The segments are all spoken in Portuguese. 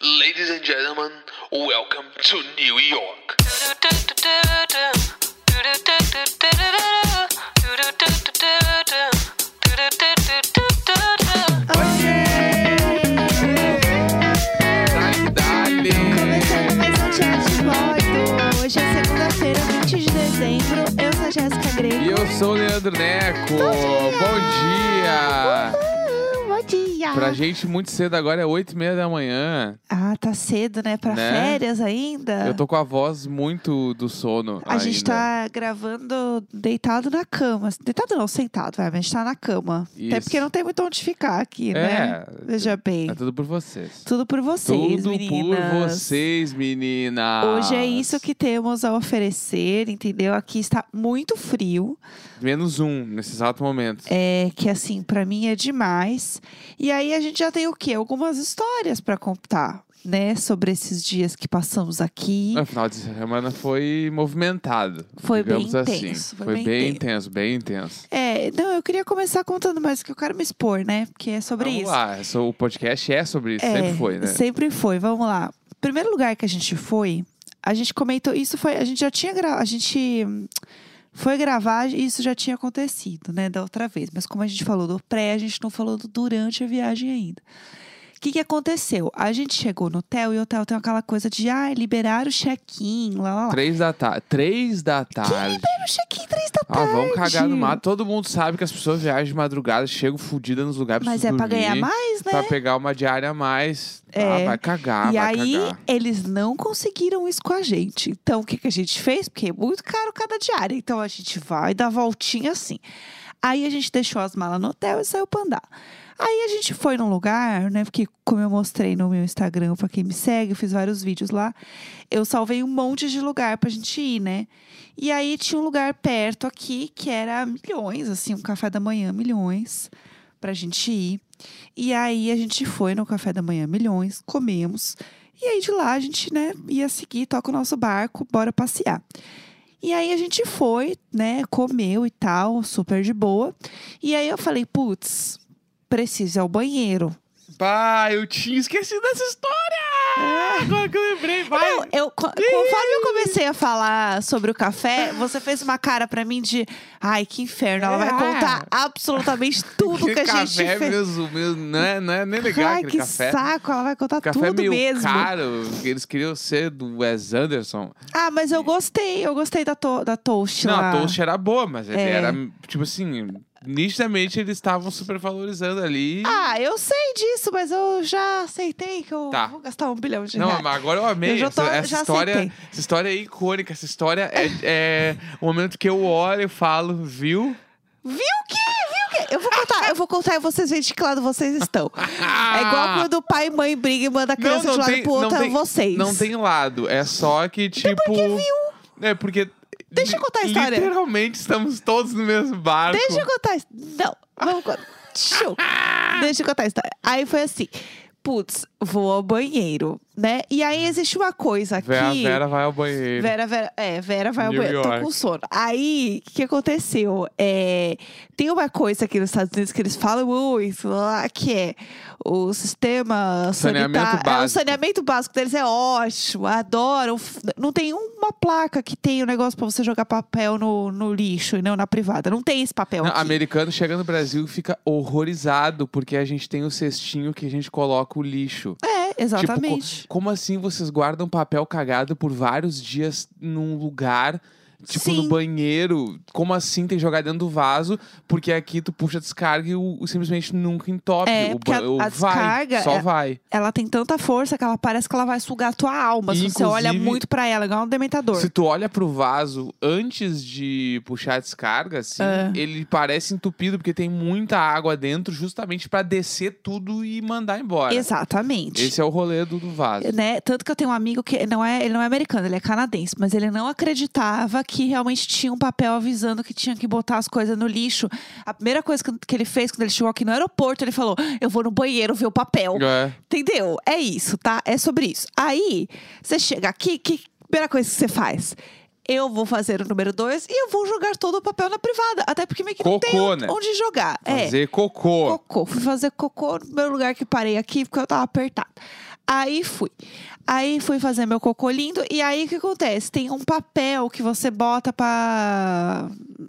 Ladies and gentlemen, welcome to New York. Hoje é segunda-feira, 20 de dezembro. Eu sou a Jéssica Greco. E eu sou o Leandro Neco. Bom dia. Uhul, Bom dia! Pra gente, muito cedo agora é 8 e meia da manhã. Ah, tá cedo, né? Pra Né? férias ainda. Eu tô com a voz muito do sono A gente ainda. tá gravando deitado na cama. Deitado não, sentado, vai. Mas a gente tá na cama. Até Isso. porque não tem muito onde ficar aqui, né? É. Veja bem. É tudo por vocês. Tudo por vocês, tudo meninas. por vocês, meninas. Hoje é isso que temos a oferecer, entendeu? Aqui está muito frio. Menos um, nesse exato momento. É que assim, pra mim é demais. E aí a gente já tem o quê? Algumas histórias pra contar, né? Sobre esses dias que passamos aqui. O final de semana foi movimentado. Foi bem assim. intenso, foi Foi bem bem intenso. intenso, bem intenso. É, não, eu queria começar contando mais que eu quero me expor, né? Porque é sobre Vamos isso. lá, essa- o podcast é sobre isso, É, sempre foi, né? Sempre foi. Vamos lá. Primeiro lugar que a gente foi, a gente comentou. Isso foi. A gente já tinha gravado. A gente foi gravar e isso já tinha acontecido, né? Da outra vez. Mas como a gente falou do pré, a gente não falou do durante a viagem ainda. O que, que aconteceu? A gente chegou no hotel e o hotel tem aquela coisa de ah, liberar o check-in, lá, lá, lá. Três da tarde. Três da tarde. Libera o check-in três da Ah, vamos cagar no mato. Todo mundo sabe que as pessoas viajam de madrugada, chegam fodidas nos lugares Mas é pra ganhar dormir, mais, né? Pra pegar uma diária a mais. Ah, É. vai cagar, e vai aí, cagar. eles não conseguiram isso com a gente. Então, o que, que a gente fez? Porque é muito caro cada diária. Então, a gente vai dar voltinha assim. Aí, a gente deixou as malas no hotel e saiu pra andar. Aí, a gente foi num lugar, né? Porque, como eu mostrei no meu Instagram, pra quem me segue, eu fiz vários vídeos lá. Eu salvei um monte de lugar pra gente ir, né? E aí, tinha um lugar perto aqui que era milhões, assim, um café da manhã, milhões, pra gente ir. E aí a gente foi no café da manhã Milhões, comemos. E aí de lá a gente, né, ia seguir, toca o nosso barco, bora passear. E aí a gente foi, né, comeu e tal, super de boa. E aí eu falei, putz, preciso ir ao banheiro. Pá, eu tinha esquecido dessa história! Agora que eu lembrei, vai! Não, eu, co- conforme eu comecei a falar sobre o café, você fez uma cara pra mim de, ai, que inferno, ela vai É. contar absolutamente tudo que a Aquele gente café fez. mesmo, mesmo, não, é, não é nem legal Ai, que café. saco, ela vai contar Café tudo meio mesmo. caro, eles queriam ser do Wes Anderson. Ah, mas eu gostei, eu gostei da, to da toast Não, lá. a toast era boa, mas É. era, tipo assim, nitidamente eles estavam super valorizando ali. Ah, eu sei disso, mas eu já aceitei que eu Tá. vou gastar um bilhão de Não, reais. mas agora eu amei. Eu já tô- essa, essa já história, aceitei. essa história é icônica. Essa história é, é o momento que eu olho e falo, viu? Viu o quê? Viu o quê? Eu vou contar, eu vou contar e vocês veem de que lado vocês estão. É igual quando pai e mãe brigam e mandam a criança de um lado pro outro, é vocês. Não tem lado. É só que, tipo. É porque. Deixa eu contar a história. Literalmente estamos todos no mesmo barco. Deixa eu contar. isso. Não, vamos contar. Deixa eu contar a história. Aí foi assim. Putz, vou ao banheiro, né? E aí existe uma coisa aqui. Vera, Vera vai ao banheiro. Vera, Vera, é, Vera vai ao New banheiro. Tô York. com sono. Aí, o que aconteceu? É, tem uma coisa aqui nos Estados Unidos que eles falam muito lá, que é o sistema Saneamento sanitário. É, o básico. saneamento básico deles é ótimo, adoram. Não tem uma placa que tem o negócio pra você jogar papel no, no lixo e não na privada. Não tem esse papel Não, aqui. americano chega no Brasil e fica horrorizado porque a gente tem o cestinho que a gente coloca o lixo. É, exatamente. Tipo, co- como assim vocês guardam papel cagado por vários dias num lugar? Tipo, Sim. no banheiro. Como assim tem que jogar dentro do vaso? Porque aqui tu puxa a descarga e o, o simplesmente nunca entope. É, o, a- o a vai, descarga só é- vai. Ela tem tanta força que ela parece que ela vai sugar a tua alma. Se você olha muito pra ela, igual um dementador. Se tu olha pro vaso antes de puxar a descarga, assim, É. ele parece entupido porque tem muita água dentro, justamente pra descer tudo e mandar embora. Exatamente. Esse é o rolê do, do vaso. né? Tanto que eu tenho um amigo que não é, ele não é americano, ele é canadense, mas ele não acreditava que realmente tinha um papel avisando que tinha que botar as coisas no lixo. A primeira coisa que, que ele fez quando ele chegou aqui no aeroporto, ele falou: Eu vou no banheiro ver o papel. É. Entendeu? É isso, tá? É sobre isso. Aí, você chega aqui, que primeira coisa que você faz? Eu vou fazer o número dois e eu vou jogar todo o papel na privada. Até porque meio que não tem Cocô, onde, né? onde jogar. É. Fazer cocô. Cocô. Fui fazer cocô no primeiro lugar que parei aqui, porque eu tava apertada. Aí fui. Aí fui fazer meu cocô lindo. E aí o que acontece? Tem um papel que você bota pra.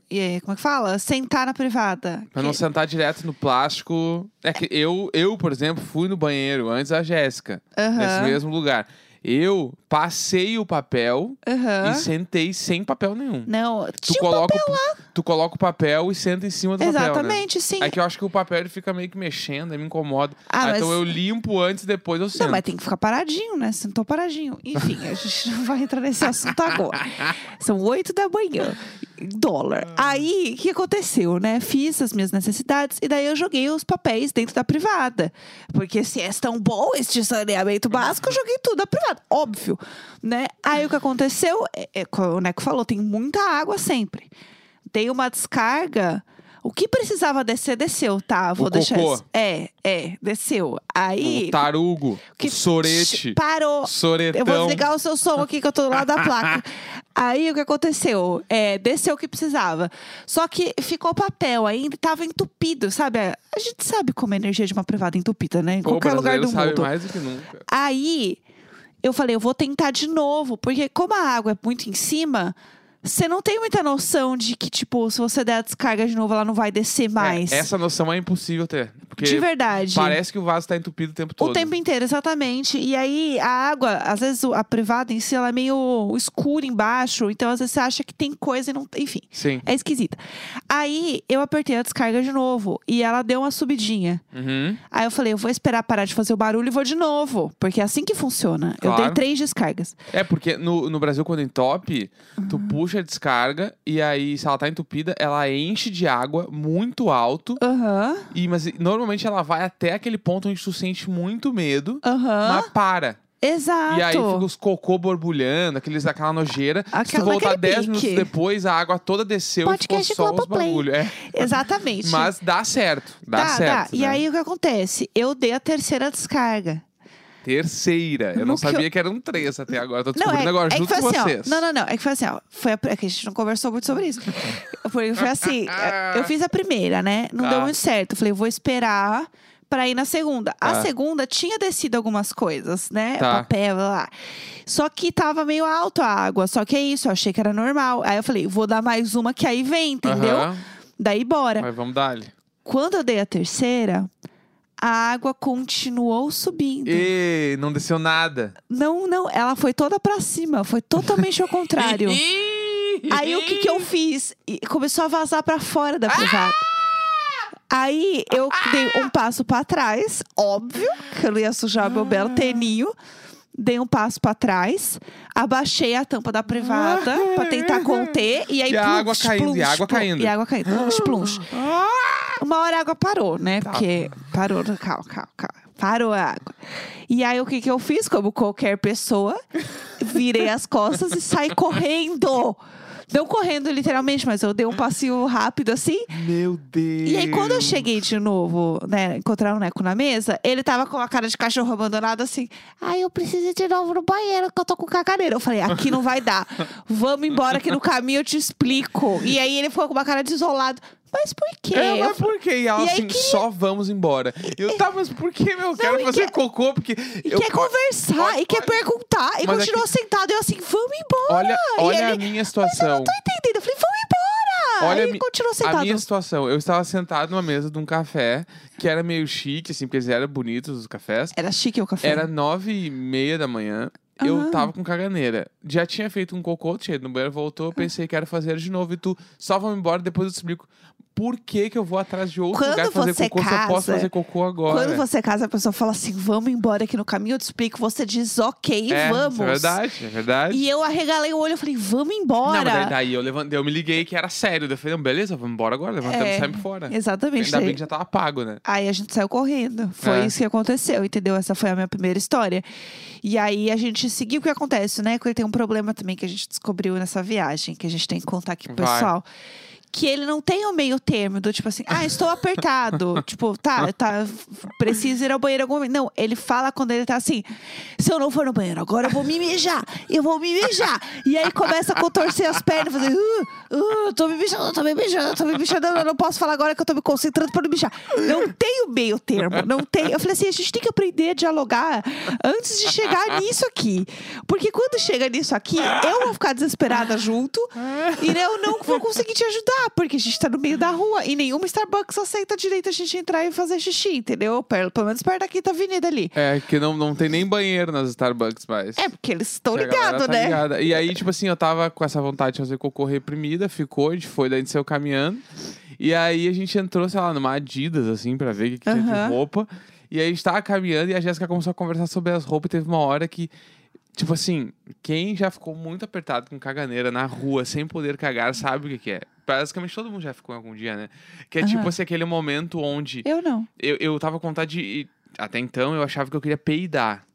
é, Como é que fala? Sentar na privada. Pra Que- não sentar direto no plástico. É que eu, eu, por exemplo, fui no banheiro antes da Jéssica, nesse mesmo lugar. Eu passei o papel Aham. e sentei sem papel nenhum. Não, Tu tinha coloca, papel o- tu coloca o papel e senta em cima do papel. Né? Exatamente, sim. É que eu acho que o papel ele fica meio que mexendo, me incomoda. Ah, Ah, mas- Então eu limpo antes, depois eu sento. Não, mas tem que ficar paradinho, né? Sentou paradinho. Enfim, a gente não vai entrar nesse assunto agora. São oito da manhã. Dólar. Aí, o que aconteceu, né? Fiz as minhas necessidades e daí eu joguei os papéis dentro da privada. Porque se é tão bom este saneamento básico, eu joguei tudo na privada. Óbvio, né? Aí o que aconteceu, é, é, o Neco falou, tem muita água sempre. Tem uma descarga. O que precisava descer, desceu, tá? Vou O deixar cocô. isso. É, é, desceu. Aí. O tarugo, Que- sorete, Parou. soretão. Eu vou desligar o seu som aqui que eu tô do lado da placa. Aí o que aconteceu? É, desceu o que precisava. Só que ficou papel ainda, tava entupido, sabe? A gente sabe como é a energia de uma privada entupida, né? Em Pô, qualquer lugar do sabe mundo. mais do que nunca. Aí eu falei, eu vou tentar de novo, porque como a água é muito em cima, você não tem muita noção de que, tipo, se você der a descarga de novo, ela não vai descer mais. É, essa noção é impossível ter. Porque de verdade. parece que o vaso tá entupido o tempo todo. O tempo inteiro, exatamente. E aí, a água, às vezes a privada em si, ela é meio escura embaixo. Então, às vezes você acha que tem coisa e não. Enfim, Sim. é esquisita. Aí, eu apertei a descarga de novo. E ela deu uma subidinha. Uhum. Aí eu falei, eu vou esperar parar de fazer o barulho e vou de novo. Porque é assim que funciona. Eu dei Claro. três descargas. É, porque no, no Brasil, quando entope, tu Uhum. puxa a descarga e aí, se ela tá entupida, ela enche de água muito alto. Aham, E, mas normalmente ela vai até aquele ponto onde tu sente muito medo, aham. mas para. Exato. E aí fica os cocô borbulhando, aqueles, aquela nojeira. Se tu Aquela- voltar naquele 10 minutos depois, a água toda desceu Podcast e ficou só os Globoplay. bagulho. É. Exatamente. Mas dá certo. Dá, certo. E né? aí, o que acontece? Eu dei a terceira descarga. Terceira. Eu não que sabia que eram três até agora. Tô Não, descobrindo é, agora é junto foi com assim, ó. vocês. Não, não, não. É que foi assim, ó. Foi a, é que a gente não conversou muito sobre isso. Porque foi assim, é, eu fiz a primeira, né? Não Tá. deu muito certo. Eu falei, eu vou esperar pra ir na segunda. A Tá. segunda tinha descido algumas coisas, né? Tá. Papel, lá, lá. Só que tava meio alto a água. Só que é isso, eu achei que era normal. Aí eu falei, vou dar mais uma que aí vem, entendeu? Daí bora. Mas vamos dar ali. Quando eu dei a terceira, a água continuou subindo. E não desceu nada. Não, não, ela foi toda pra cima, foi totalmente ao contrário. Aí o que, que eu fiz? Começou a vazar pra fora da privada. Aí eu dei um passo pra trás, óbvio, que eu ia sujar meu belo teninho. Dei um passo pra trás, abaixei a tampa da privada pra tentar conter e aí E a plunch, água caindo, plunch, e a água caindo. E a água caindo, plunch, plunch. Uma hora a água parou, né? Tá. Porque parou, calma, calma, calma. Parou a água. E aí, o que, que eu fiz? Como qualquer pessoa, virei as costas e saí correndo. Não correndo literalmente, mas eu dei um passinho rápido assim. Meu Deus. E aí, quando eu cheguei de novo, né, encontrar o Neco na mesa, ele tava com a cara de cachorro abandonado assim. Ai, eu preciso ir de novo no banheiro, que eu tô com caganeira. Eu falei, aqui não vai dar. Vamos embora que no caminho eu te explico. E aí ele ficou com uma cara desolado. Mas por quê? É, Eu mas por quê? E ela E assim, queria- só vamos embora. Eu, tá, mas por que, meu? Eu quero e fazer quer- cocô, porque. E eu, quer conversar, olha- e quer perguntar, e Mas é continuou sentado. E eu assim, vamos embora. Olha, olha ele, a minha Mas eu situação. não tô entendendo. Eu falei, vamos embora. Olha a e mi- continuou A sentado. minha situação, eu estava sentado numa mesa de um café que era meio chique, assim, porque eles eram bonitos os cafés. Era chique o café. Era nove e meia da manhã. Eu Ah. tava com caganeira. Já tinha feito um cocô, tinha ido no banheiro, voltou. Eu pensei que era fazer de novo. E tu, só vamos embora, depois eu te explico. Por que que eu vou atrás de outro Quando lugar fazer você cocô se eu posso casa, fazer cocô agora? Quando você casa, a pessoa fala assim, vamos embora aqui no caminho, eu te explico. Você diz, ok, é, vamos. É verdade, é verdade. E eu arregalei o olho e falei, vamos Não, embora. mas daí, daí eu levantei, eu me liguei que era sério. Eu falei, não, beleza, vamos embora agora. Levantamos É, e saímos fora. Exatamente. Ainda bem Daí- que já tava pago, né? Aí a gente saiu correndo. Foi É. isso que aconteceu, entendeu? Essa foi a minha primeira história. E aí a gente seguiu o que acontece, né? Porque tem um problema também que a gente descobriu nessa viagem, que a gente tem que contar aqui pro Vai. pessoal. Que ele não tem o meio termo do tipo assim, ah, estou apertado. tipo, tá, tá, preciso ir ao banheiro algum momento. Não, ele fala quando ele tá assim, se eu não for no banheiro agora, eu vou me mijar, eu vou me mijar. E aí começa a contorcer as pernas, fazer, uh, uh, tô me mijando, tô me mijando, tô me mijando, eu não posso falar agora que eu tô me concentrando pra não mijar. Não tem o meio termo, não tem. Eu falei assim, a gente tem que aprender a dialogar antes de chegar nisso aqui. Porque quando chega nisso aqui, eu vou ficar desesperada junto e eu não vou conseguir te ajudar, porque a gente tá no meio da rua e nenhuma Starbucks aceita direito a gente entrar e fazer xixi, entendeu? Pelo pelo menos perto da quinta avenida ali. É, que não, não tem nem banheiro nas Starbucks mais. É, porque eles estão ligados, tá né? ligada. E aí, tipo assim, eu tava com essa vontade de fazer cocô reprimida, ficou, a gente foi, daí a gente saiu caminhando. E aí a gente entrou, sei lá, numa Adidas, assim, pra ver o que, que tinha Aham. de roupa. E aí a gente tava caminhando e a Jéssica começou a conversar sobre as roupas e teve uma hora que. Tipo assim, quem já ficou muito apertado com caganeira na rua, sem poder cagar, sabe o que, que é. Basicamente todo mundo já ficou em algum dia, né? Que é tipo assim, aquele momento onde Eu não. eu, eu tava com vontade de. Até então eu achava que eu queria peidar.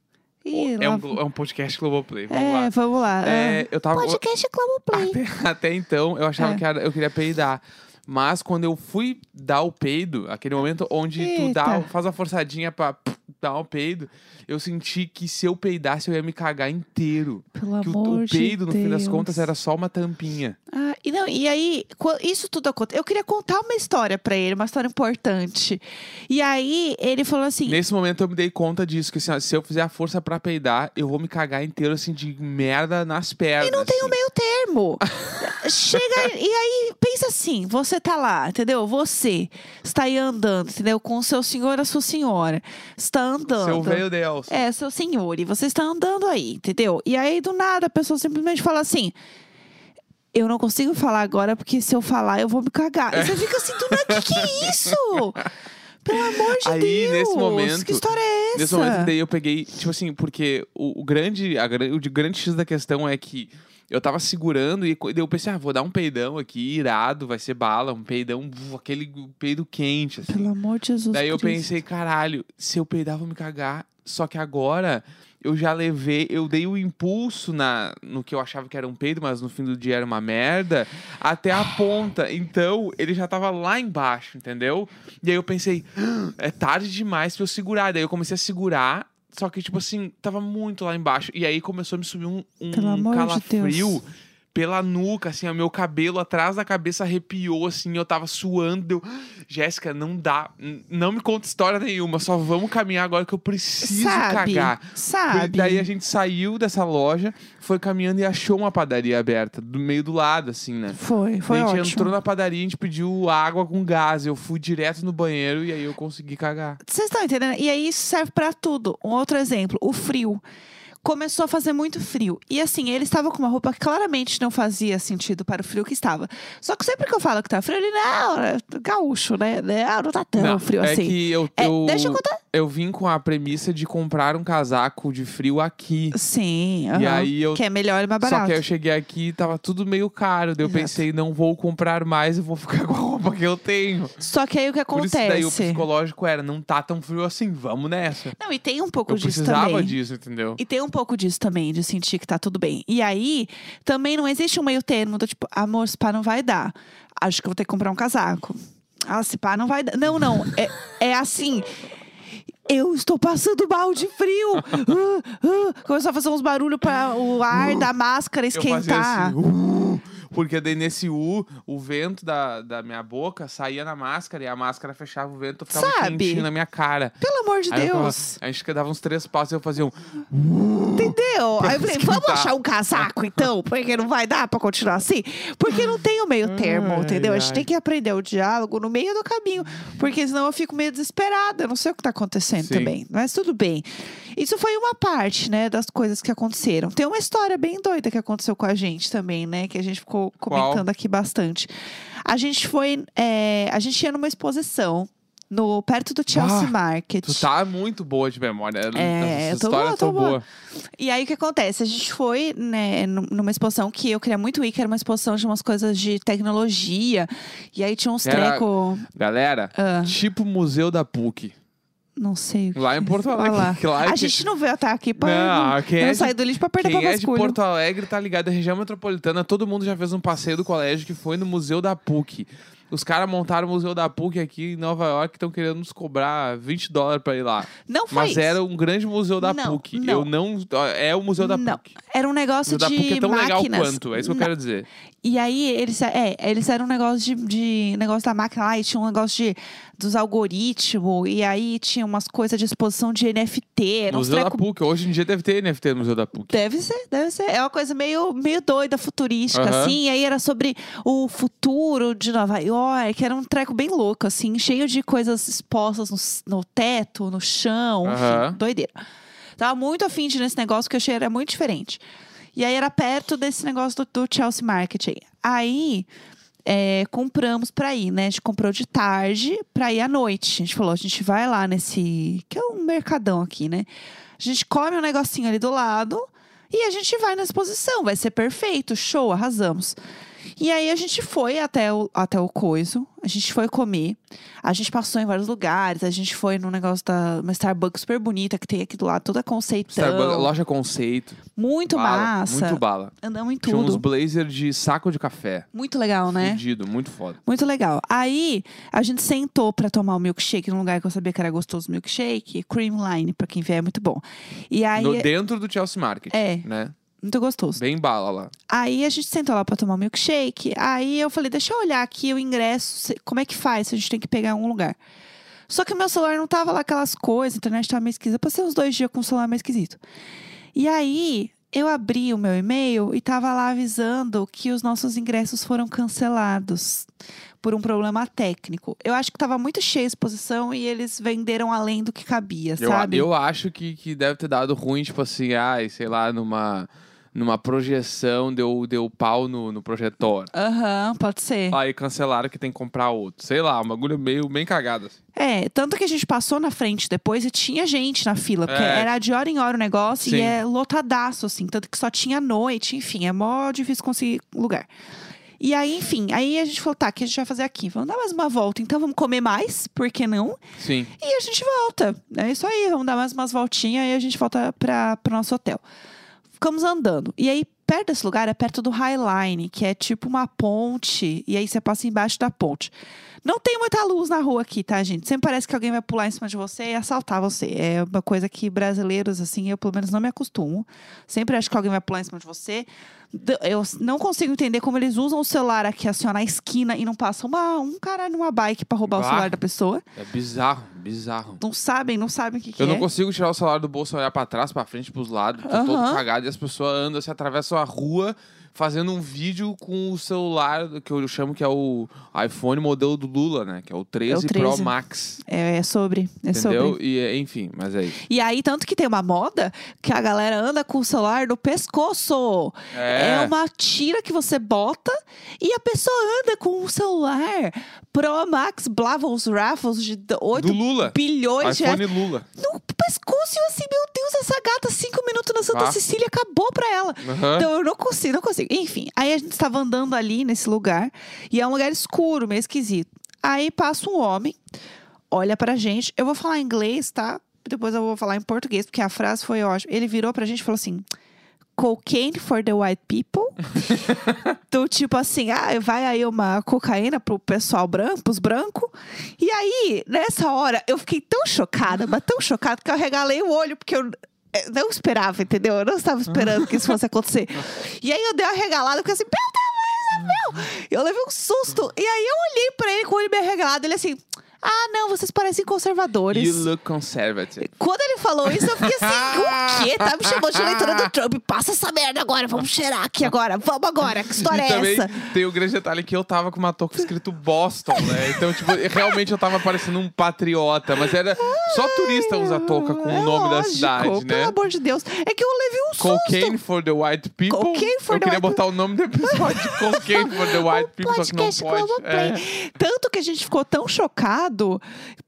Ih, é, lá- um, glo- é um podcast Globoplay. Vamos É, lá. vamos lá. É, eu tava. Podcast Globoplay. Até, até então, eu achava É. que era- eu queria peidar. Mas quando eu fui dar o peido, aquele momento onde tu dá, Eita. faz a forçadinha pra dar o peido, eu senti que se eu peidasse eu ia me cagar inteiro. Pelo Que o, amor o peido, de no fim das contas, era só uma tampinha. Ah, e, não, e aí, isso tudo aconteceu. Eu queria contar uma história pra ele, uma história importante. E aí, ele falou assim: Nesse momento eu me dei conta disso, que assim, se eu fizer a força pra peidar, eu vou me cagar inteiro, assim, de merda nas pernas. E não tem o assim. meio termo. Chega e aí, pensa assim: você tá lá, entendeu? Você está aí andando, entendeu? Com o seu senhor, a sua senhora. Está andando. Seu velho Deus. É, seu senhor, e você está andando aí, entendeu? E aí, do nada, a pessoa simplesmente fala assim. Eu não consigo falar agora, porque se eu falar, eu vou me cagar. E você fica assim, do nada, que que é isso? Pelo amor de Aí, Deus! nesse momento- Que história é essa? Nesse momento, daí eu peguei, tipo assim, porque o, o grande, a, o de grande X da questão é que eu tava segurando e eu pensei, ah, vou dar um peidão aqui, irado, vai ser bala, um peidão, aquele peido quente, assim. Pelo amor de Jesus Daí eu Cristo. pensei, caralho, se eu peidar, eu vou me cagar. Só que agora eu já levei, eu dei o impulso na, no que eu achava que era um peido, mas no fim do dia era uma merda, até a ponta. Então ele já tava lá embaixo, entendeu? E aí eu pensei, "Ah, é tarde demais pra eu segurar. Daí eu comecei a segurar. Só que, tipo assim, tava muito lá embaixo. E aí começou a me subir um, um de calafrio Deus. Pela nuca, assim, o meu cabelo atrás da cabeça arrepiou, assim, eu tava suando. Deu, Jéssica, não dá, não me conta história nenhuma, só vamos caminhar agora que eu preciso sabe, cagar. Sabe? Daí a gente saiu dessa loja, foi caminhando e achou uma padaria aberta, do meio do lado, assim, né? Foi, foi a gente ótimo. entrou na padaria, a gente pediu água com gás. Eu fui direto no banheiro e aí eu consegui cagar. Vocês estão entendendo? E aí isso serve pra tudo. Um outro exemplo, o frio. Começou a fazer muito frio. E assim, ele estava com uma roupa que claramente não fazia sentido para o frio que estava. Só que sempre que eu falo que tá frio, ele, não, é gaúcho, né? Não, não tá tão Não, frio é assim. que eu, É, eu, deixa eu contar. Eu vim com a premissa de comprar um casaco de frio aqui. Sim, E aham. aí eu que é melhor e mais Só barato. que aí eu cheguei aqui e tava tudo meio caro. Daí eu Exato. pensei, não vou comprar mais, eu vou ficar com a roupa que eu tenho. Só que aí o que Por isso daí o acontece? psicológico era, não tá tão frio assim, vamos nessa. Não, e tem um pouco Eu disso precisava também. disso, entendeu? E tem um pouco disso também, de sentir que tá tudo bem. E aí, também não existe um meio termo do tipo, amor, se pá não vai dar. Acho que eu vou ter que comprar um casaco. Ah, se pá não vai dar. Não, não. É, é assim. Eu estou passando mal de frio. Uh, uh. Começou a fazer uns barulhos para o ar da máscara Eu fazia esquentar. assim, "Uh", porque daí nesse U, o vento da, da minha boca saía na máscara e a máscara fechava o vento, ficava Sabe? quentinho na minha cara. Pelo amor de Aí eu ficava- Deus. a gente dava uns três passos e eu fazia um. Entendeu? Aí eu falei, vamos esquentar. achar um casaco então, porque não vai dar pra continuar assim? Porque não tem o meio termo, Ai, entendeu? A gente ai. tem que aprender o diálogo no meio do caminho, porque senão eu fico meio desesperada. Eu não sei o que tá acontecendo Sim. também, mas tudo bem. Isso foi uma parte, né, das coisas que aconteceram. Tem uma história bem doida que aconteceu com a gente também, né, que a gente ficou Qual? comentando aqui bastante. A gente foi, é, a gente ia numa exposição no perto do Chelsea Ah, Market. Tu tá muito boa de memória. É, Essas eu tô boa, histórias tô boa. boas. E aí o que acontece? A gente foi, né, num- numa exposição que eu queria muito ir, que era uma exposição de umas coisas de tecnologia. E aí tinha uns Era- treco. Galera, Ah. tipo museu da PUC. Não sei. o que- Lá em Porto Alegre. lá. é A que- gente não veio até aqui pra Não, pra é não de- sair do lixo pra perder Quem pra é de. Porto Alegre tá ligado, a região metropolitana, todo mundo já fez um passeio do colégio que foi no Museu da PUC. Os caras montaram o Museu da PUC aqui em Nova York e estão querendo nos cobrar 20 dólares pra ir lá. Não foi Mas isso. era um grande museu da Não, PUC. não. Eu não. É o Museu da Não, PUC. era um O negócio Museu da de PUC é tão legal máquinas. quanto. É isso que eu quero dizer. E aí, eles, é, eles eram um negócio de, de negócio da máquina lá, e tinha um negócio de, dos algoritmos, e aí tinha umas coisas de exposição de NFT. Museu da treco- PUC. Hoje em dia deve ter NFT no Museu da PUC. Deve ser, deve ser. É uma coisa meio, meio doida, futurística, Aham. assim. E aí era sobre o futuro de Nova York. Era um treco bem louco, assim, cheio de coisas expostas no, no teto, no chão, Aham. enfim, doideira. Tava muito afim de ir nesse negócio que eu achei era muito diferente. E aí era perto desse negócio do, do Chelsea Market aí. Aí é, compramos pra ir, né? A gente comprou de tarde pra ir à noite. A gente falou, a gente vai lá nesse. que é um mercadão aqui, né? A gente come um negocinho ali do lado e a gente vai na exposição. Vai ser perfeito, show, arrasamos. E aí a gente foi até o, até o coiso, a gente foi comer, a gente passou em vários lugares, a gente foi num negócio da uma Starbucks super bonita que tem aqui do lado, toda conceitão. Starbucks, loja conceito. Muito bala, massa. Muito bala. Andamos em Tinha uns tudo. blazer de saco de café. Muito legal, né? Fudido, muito foda. Muito legal. Aí, a gente sentou pra tomar o milkshake num lugar que eu sabia que era gostoso milkshake. Cream Line, pra quem vier, é muito bom. E aí, No- dentro do Chelsea Market. É. Né? Muito gostoso. Bem bala lá. Aí, a gente sentou lá pra tomar o milkshake. Aí, eu falei, deixa eu olhar aqui o ingresso, como é que faz, se a gente tem que pegar em algum lugar. Só que o meu celular não tava lá aquelas coisas, a internet tava meio esquisita. Eu passei uns dois dias com o celular meio esquisito. E aí, eu abri o meu e-mail e tava lá avisando que os nossos ingressos foram cancelados por um problema técnico. Eu acho que tava muito cheia a exposição e eles venderam além do que cabia, Eu, sabe? eu acho que, que deve ter dado ruim, tipo assim, ai, sei lá, numa, numa projeção, deu, deu pau no, no projetor. Aham, pode ser. Aí cancelaram que tem que comprar outro. Sei lá, um bagulho meio bem cagado. Assim. É, tanto que a gente passou na frente depois e tinha gente na fila, porque É. era de hora em hora o negócio Sim. e é lotadaço, assim, tanto que só tinha noite, enfim, é mó difícil conseguir lugar. E aí, enfim, aí a gente falou, tá, o que a gente vai fazer aqui? Vamos dar mais uma volta, então vamos comer mais, por que não? Sim. E a gente volta. É isso aí, vamos dar mais umas voltinhas e a gente volta para o nosso hotel. Ficamos andando. E aí, perto desse lugar, é perto do High Line, que é tipo uma ponte, e aí você passa embaixo da ponte. Não tem muita luz na rua aqui, tá, gente? Sempre parece que alguém vai pular em cima de você e assaltar você. É uma coisa que brasileiros, assim, eu pelo menos não me acostumo. Sempre acho que alguém vai pular em cima de você. Eu não consigo entender como eles usam o celular aqui, assim, ó, na esquina e não passam uma, um cara numa bike pra roubar o celular da pessoa. É bizarro, bizarro. Não sabem, não sabem o que, que Eu é. não consigo tirar o celular do bolso e olhar pra trás, pra frente, pros lados. Tô todo Aham. cagado e as pessoas andam, se atravessam a rua fazendo um vídeo com o celular que eu chamo que é o iPhone modelo do Lula, né? Que é o 13, Pro 13. Max. É, é sobre, é Entendeu? sobre. E é- enfim, mas é isso. E aí, tanto que tem uma moda que a galera anda com o celular no pescoço. É. uma tira que você bota e a pessoa anda com o celular Pro Max Blavos Raffles de 8 Do Lula. bilhões de reais iPhone Lula. no pescoço. E eu assim, meu Deus, essa gata, cinco minutos na Santa Ah. Cecília, acabou pra ela. Aham. Então eu não consigo, não consigo. Enfim, aí a gente estava andando ali nesse lugar e é um lugar escuro, meio esquisito. Aí passa um homem, olha pra gente. Eu vou falar inglês, tá? Depois eu vou falar em português, porque a frase foi ótima. Ele virou pra gente e falou assim: Cocaine for the white people. do tipo assim, ah, vai aí uma cocaína pro pessoal branco, pros brancos. E aí, nessa hora, eu fiquei tão chocada, mas tão chocada, que eu regalei o olho, porque eu não esperava, entendeu? Eu não estava esperando que isso fosse acontecer. E aí eu dei uma regalada, porque assim, meu Deus, meu! Eu levei um susto. E aí eu olhei pra ele com o olho meio regalado, ele assim, ah, não, vocês parecem conservadores. You look conservative. Quando ele falou isso, eu fiquei assim, o quê? Tá me chamando de leitora do Trump. Passa essa merda agora, vamos cheirar aqui agora. Vamos agora, que história e é também essa? tem o grande detalhe que eu tava com uma touca escrito Boston, né? Então, tipo, realmente eu tava parecendo um patriota, mas era só turista usa touca com É o nome da lógico, cidade, Pelo né? amor de Deus. É que eu levei um Cocaine susto. for the white people. Cocaine for eu the queria white botar o nome do episódio de Cocaine for the white people, só que não pode. É. Tanto que a gente ficou tão chocado,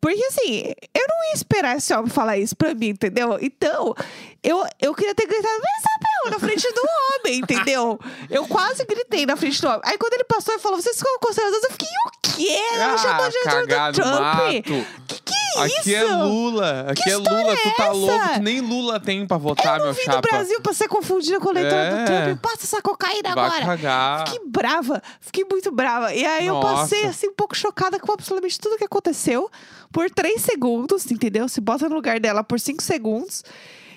porque assim, eu não ia esperar esse homem falar isso pra mim, entendeu? Então, eu, eu queria ter gritado, mas Isabel, na frente do homem, entendeu? Eu quase gritei na frente do homem. Aí quando ele passou e falou, vocês ficam conservadores, eu fiquei, o quê? Ela Ah, chamou de eleitor do Trump. mato. Que que é Aqui isso? é Lula. Aqui Que é Lula. história Tu é tá louco. Tu nem Lula tem pra votar, Eu meu não vim do chapa. Brasil pra ser confundida com o eleitor É. do Trump. Passa essa cocaína Vai agora. cagar. Fiquei brava, fiquei muito brava. E aí eu Nossa. passei assim um pouco chocada com absolutamente tudo que aconteceu por três segundos, entendeu? Se bota no lugar dela por cinco segundos.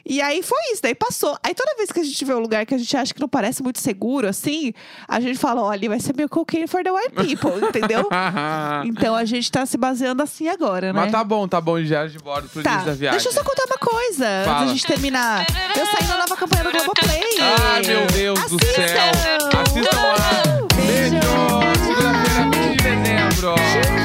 E aí foi isso, daí passou. Aí toda vez que a gente vê um lugar que a gente acha que não parece muito seguro, assim, a gente fala: olha, vai ser meio cocaine for the white people, entendeu? então a gente tá se baseando assim agora, né? Mas tá bom, tá bom, já de bordo pro tá. início da viagem. Deixa eu só contar uma coisa Fala. antes da gente terminar. Eu saí na nova campanha do Globo Play Ai, ah, meu Deus do céu! Assistam lá! Beijo! Beijo. Segunda-feira, de dezembro!